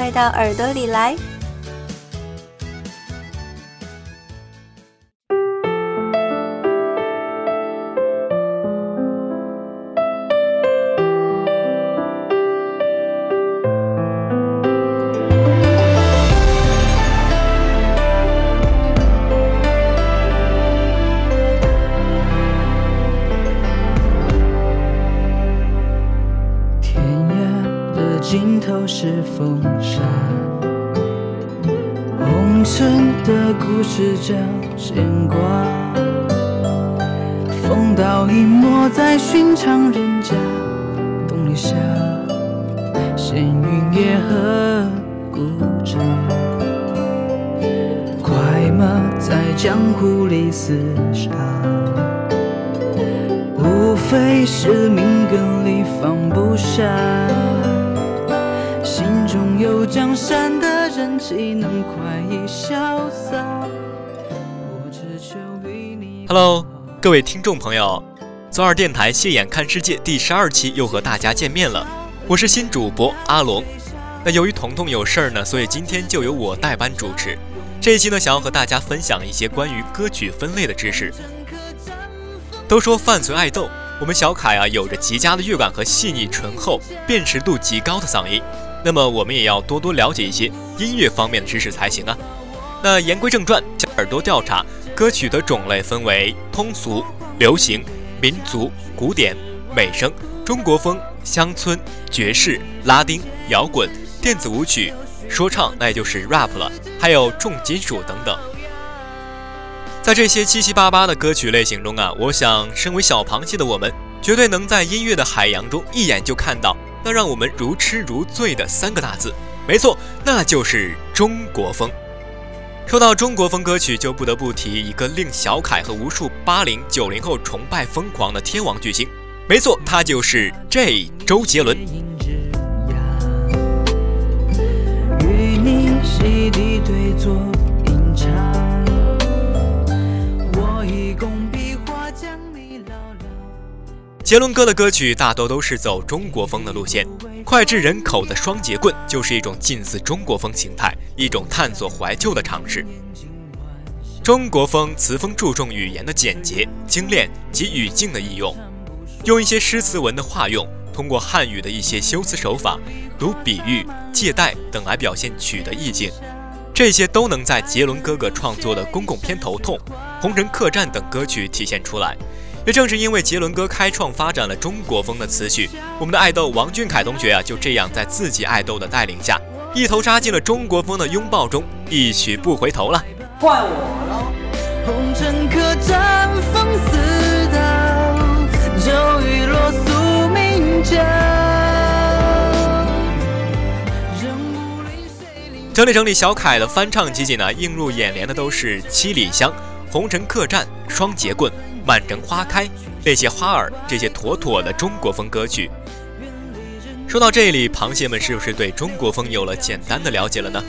快到耳朵里来！尽头是风沙，红尘的故事叫牵挂。风刀隐没在寻常人家，冬里下，闲云野鹤孤茶。快马在江湖里厮杀，无非是命根里放不下。江山的人，岂能快意潇洒？Hello，各位听众朋友，左耳电台《谢眼看世界》第十二期又和大家见面了，我是新主播阿龙。那由于彤彤有事儿呢，所以今天就由我代班主持。这一期呢，想要和大家分享一些关于歌曲分类的知识。都说犯罪爱豆，我们小凯啊，有着极佳的乐感和细腻醇厚、辨识度极高的嗓音。那么我们也要多多了解一些音乐方面的知识才行啊。那言归正传，耳朵调查，歌曲的种类分为通俗、流行、民族、古典、美声、中国风、乡村、爵士、拉丁、摇滚、电子舞曲、说唱，那也就是 rap 了，还有重金属等等。在这些七七八八的歌曲类型中啊，我想身为小螃蟹的我们，绝对能在音乐的海洋中一眼就看到。那让我们如痴如醉的三个大字，没错，那就是中国风。说到中国风歌曲，就不得不提一个令小凯和无数八零九零后崇拜疯狂的天王巨星，没错，他就是 J 周杰伦。与你席地对坐。杰伦哥的歌曲大多都是走中国风的路线，脍炙人口的双节棍就是一种近似中国风形态，一种探索怀旧的尝试。中国风词风注重语言的简洁、精炼及语境的应用，用一些诗词文的化用，通过汉语的一些修辞手法，如比喻、借代等来表现曲的意境，这些都能在杰伦哥哥创作的公共片头痛、红人客栈等歌曲体现出来。也正是因为杰伦哥开创发展了中国风的词曲，我们的爱豆王俊凯同学啊，就这样在自己爱豆的带领下，一头扎进了中国风的拥抱中，一曲不回头了。换我喽！红尘客栈风似刀，酒雨落宿命家。整理整理小凯的翻唱集锦呢，映入眼帘的都是《七里香》《红尘客栈》《双截棍》。满城花开，那些花儿，这些妥妥的中国风歌曲。说到这里，螃蟹们是不是对中国风有了简单的了解了呢？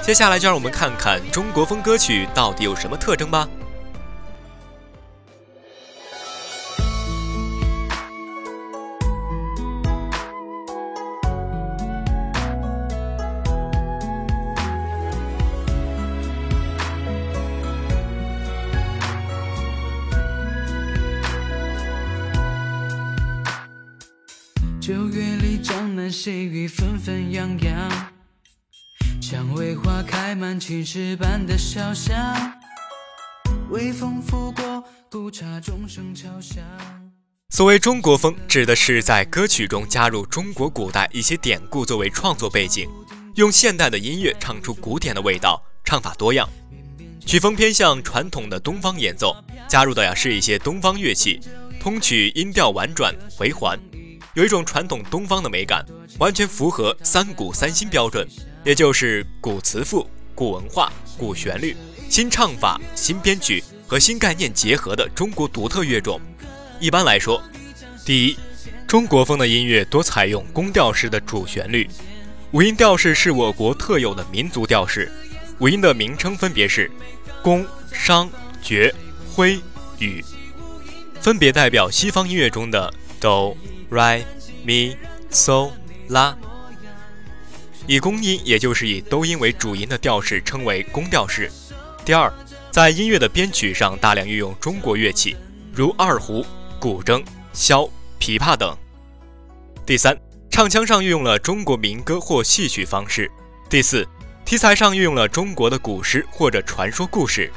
接下来就让我们看看中国风歌曲到底有什么特征吧。蔷薇花开满青石板的小巷，微风拂过，古刹钟声敲响。所谓中国风，指的是在歌曲中加入中国古代一些典故作为创作背景，用现代的音乐唱出古典的味道，唱法多样，曲风偏向传统的东方演奏，加入的呀是一些东方乐器，通曲音调婉转回环。有一种传统东方的美感，完全符合三古三新标准。也就是古词赋、古文化、古旋律、新唱法、新编曲和新概念结合的中国独特乐种。一般来说，第一，中国风的音乐多采用宫调式的主旋律。五音调式是我国特有的民族调式，五音的名称分别是宫、商、角、徽、羽，分别代表西方音乐中的哆、来、咪、嗦、拉。以宫音，也就是以都音为主音的调式，称为宫调式。第二，在音乐的编曲上大量运用中国乐器，如二胡、古筝、箫、琵琶等。第三。唱腔上运用了中国民歌或戏曲方式。第四，题材上运用了中国的古诗或者传说故事。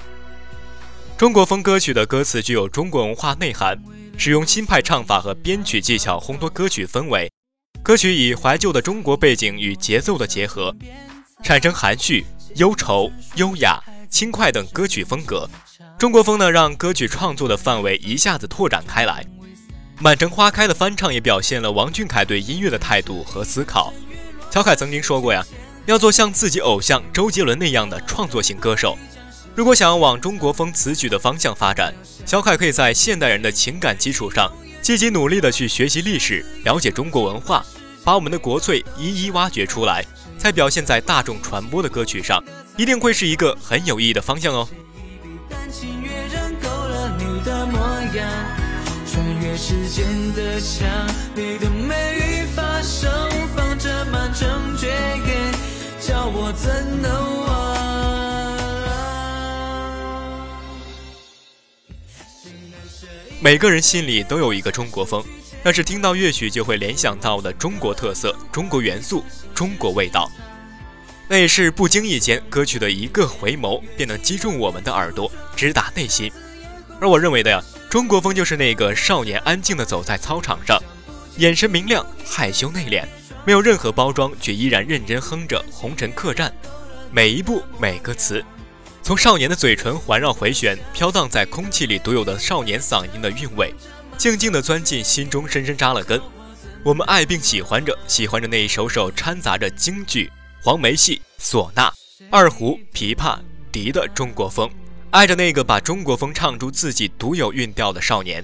中国风歌曲的歌词具有中国文化内涵，使用新派唱法和编曲技巧烘托歌曲氛围。歌曲以怀旧的中国背景与节奏的结合，产生含蓄、忧愁、优雅、轻快等歌曲风格。中国风呢，让歌曲创作的范围一下子拓展开来。《满城花开》的翻唱也表现了王俊凯对音乐的态度和思考。小凯曾经说过呀，要做像自己偶像周杰伦那样的创作型歌手。如果想要往中国风词曲的方向发展，小凯可以在现代人的情感基础上，积极努力的去学习历史，了解中国文化，把我们的国粹一一挖掘出来，再表现在大众传播的歌曲上，一定会是一个很有意义的方向哦。时间的墙，你的美语发声，放着满城绝艳，叫我怎能忘？每个人心里都有一个中国风，那是听到乐曲就会联想到的中国特色、中国元素、中国味道。那也是不经意间，歌曲的一个回眸，便能击中我们的耳朵，直达内心。而我认为的呀。中国风就是那个少年安静地走在操场上，眼神明亮，害羞内敛，没有任何包装，却依然认真哼着《红尘客栈》，每一步每个词，从少年的嘴唇环绕回旋，飘荡在空气里独有的少年嗓音的韵味，静静地钻进心中，深深扎了根。我们爱并喜欢着，喜欢着那一首首掺杂着京剧、黄梅戏、唢呐、二胡、琵琶、笛的中国风。爱着那个把中国风唱出自己独有韵调的少年。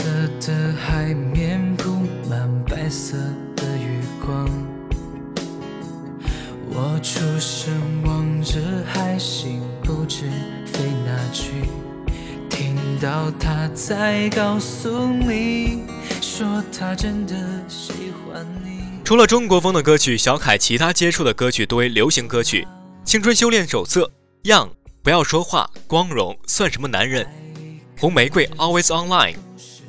色的海面铺满白色的月光。我出神望着海星，不知飞哪去。听到他在告诉你，说他真的喜欢你。除了中国风的歌曲，小凯其他接触的歌曲多为流行歌曲，《青春修炼手册》、《Young》、不要说话、光荣、算什么男人、红玫瑰、Always Online、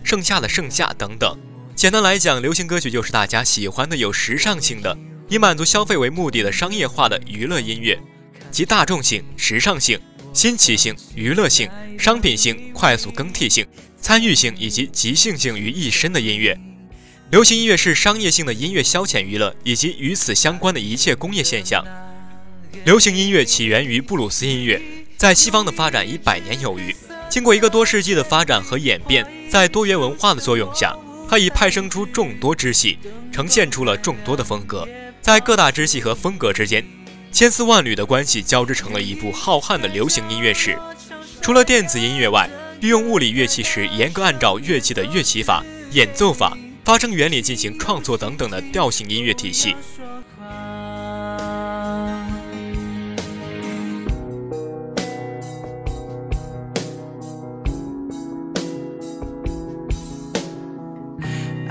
盛夏的盛夏等等。简单来讲，流行歌曲就是大家喜欢的有时尚性的。以满足消费为目的的商业化的娱乐音乐，集大众性、时尚性、新奇性、娱乐性、商品性、快速更替性、参与性以及即兴性于一身的音乐。流行音乐是商业性的音乐消遣娱乐以及与此相关的一切工业现象。流行音乐起源于布鲁斯音乐，在西方的发展已百年有余。经过一个多世纪的发展和演变，在多元文化的作用下，它已派生出众多支系，呈现出了众多的风格。在各大支系和风格之间，千丝万缕的关系交织成了一部浩瀚的流行音乐史。除了电子音乐外，运用物理乐器时，严格按照乐器的乐器法、演奏法、发声原理进行创作等等的调性音乐体系。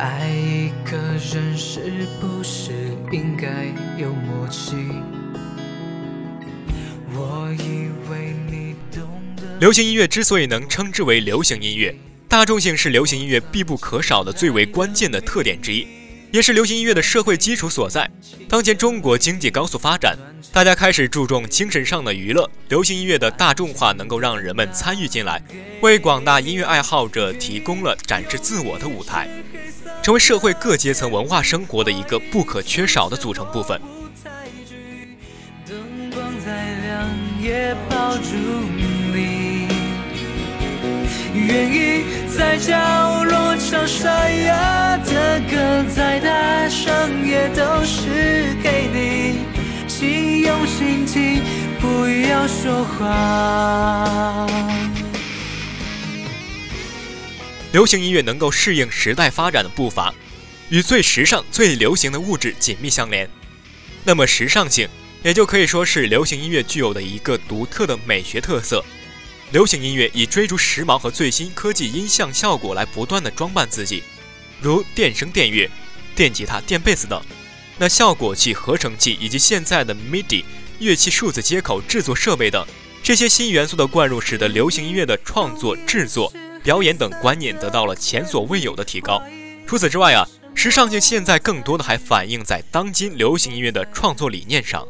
爱一个人是不是应该有默契？我以为你懂得。流行音乐之所以能称之为流行音乐，大众性是流行音乐必不可少的最为关键的特点之一，也是流行音乐的社会基础所在。当前中国经济高速发展，大家开始注重精神上的娱乐，流行音乐的大众化能够让人们参与进来，为广大音乐爱好者提供了展示自我的舞台。成为社会各阶层文化生活的一个不可缺少的组成部分。灯光在亮夜抱住你，愿意在角落唱沙哑的歌，再大声也都是给你，请用心听，不要说话。流行音乐能够适应时代发展的步伐，与最时尚、最流行的物质紧密相连。那么，时尚性也就可以说是流行音乐具有的一个独特的美学特色。流行音乐以追逐时髦和最新科技音像效果来不断的装扮自己，如电声、电乐、电吉他、电贝斯等。那效果器、合成器以及现在的 MIDI 乐器数字接口制作设备等这些新元素的灌入，使得流行音乐的创作制作。表演等观念得到了前所未有的提高。除此之外啊，时尚性现在更多的还反映在当今流行音乐的创作理念上。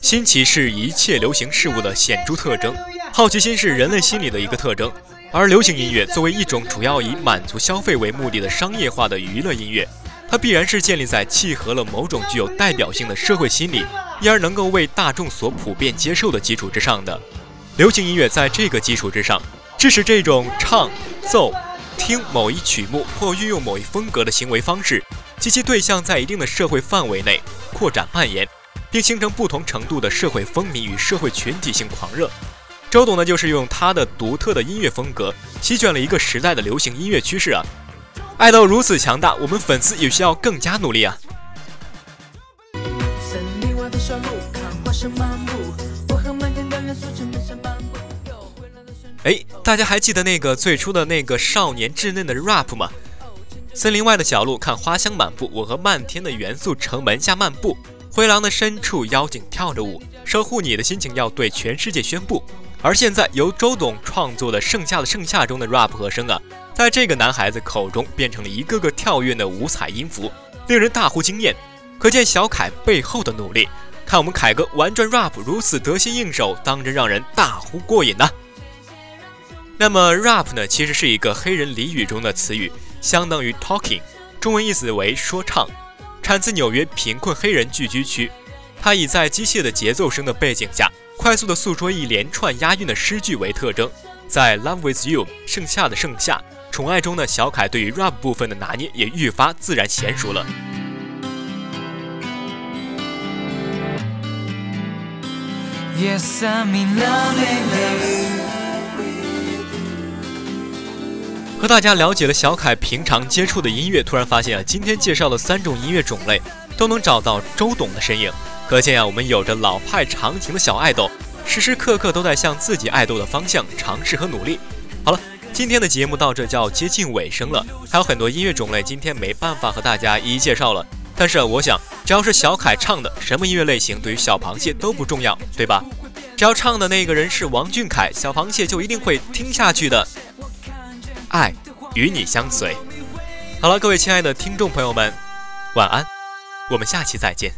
新奇是一切流行事物的显著特征，好奇心是人类心理的一个特征。而流行音乐作为一种主要以满足消费为目的的商业化的娱乐音乐，它必然是建立在契合了某种具有代表性的社会心理，因而能够为大众所普遍接受的基础之上的。流行音乐在这个基础之上，支持这种唱、奏、听某一曲目或运用某一风格的行为方式，及其对象在一定的社会范围内扩展蔓延，并形成不同程度的社会风靡与社会群体性狂热。周董呢，就是用他的独特的音乐风格，席卷了一个时代的流行音乐趋势啊！爱豆如此强大，我们粉丝也需要更加努力啊！哎，大家还记得那个最初的那个少年稚嫩的 rap 吗？森林外的小路看花香满布，我和漫天的元素城门下漫步，灰狼的深处妖精跳着舞，守护你的心情要对全世界宣布。而现在由周董创作的《盛夏的盛夏》中的 rap 和声啊，在这个男孩子口中变成了一个个跳跃的五彩音符，令人大呼惊艳。可见小凯背后的努力。看我们凯哥玩转 rap 如此得心应手，当真让人大呼过瘾呐！那么 rap 呢，其实是一个黑人俚语中的词语，相当于 talking，中文意思为说唱，产自纽约贫困黑人聚居区。它以在机械的节奏声的背景下，快速的诉说一连串押韵的诗句为特征。在 Love with You 盛夏的盛夏宠爱中呢，小凯对于 rap 部分的拿捏也愈发自然娴熟了。Yes, I'm in love 和大家了解了小凯平常接触的音乐，突然发现啊，今天介绍的三种音乐种类都能找到周董的身影，可见啊，我们有着老派长情的小爱豆，时时刻刻都在向自己爱豆的方向尝试和努力。好了，今天的节目到这就要接近尾声了，还有很多音乐种类今天没办法和大家一一介绍了，但是我想，只要是小凯唱的，什么音乐类型对于小螃蟹都不重要，对吧？只要唱的那个人是王俊凯，小螃蟹就一定会听下去的。爱与你相随。好了，各位亲爱的听众朋友们，晚安，我们下期再见。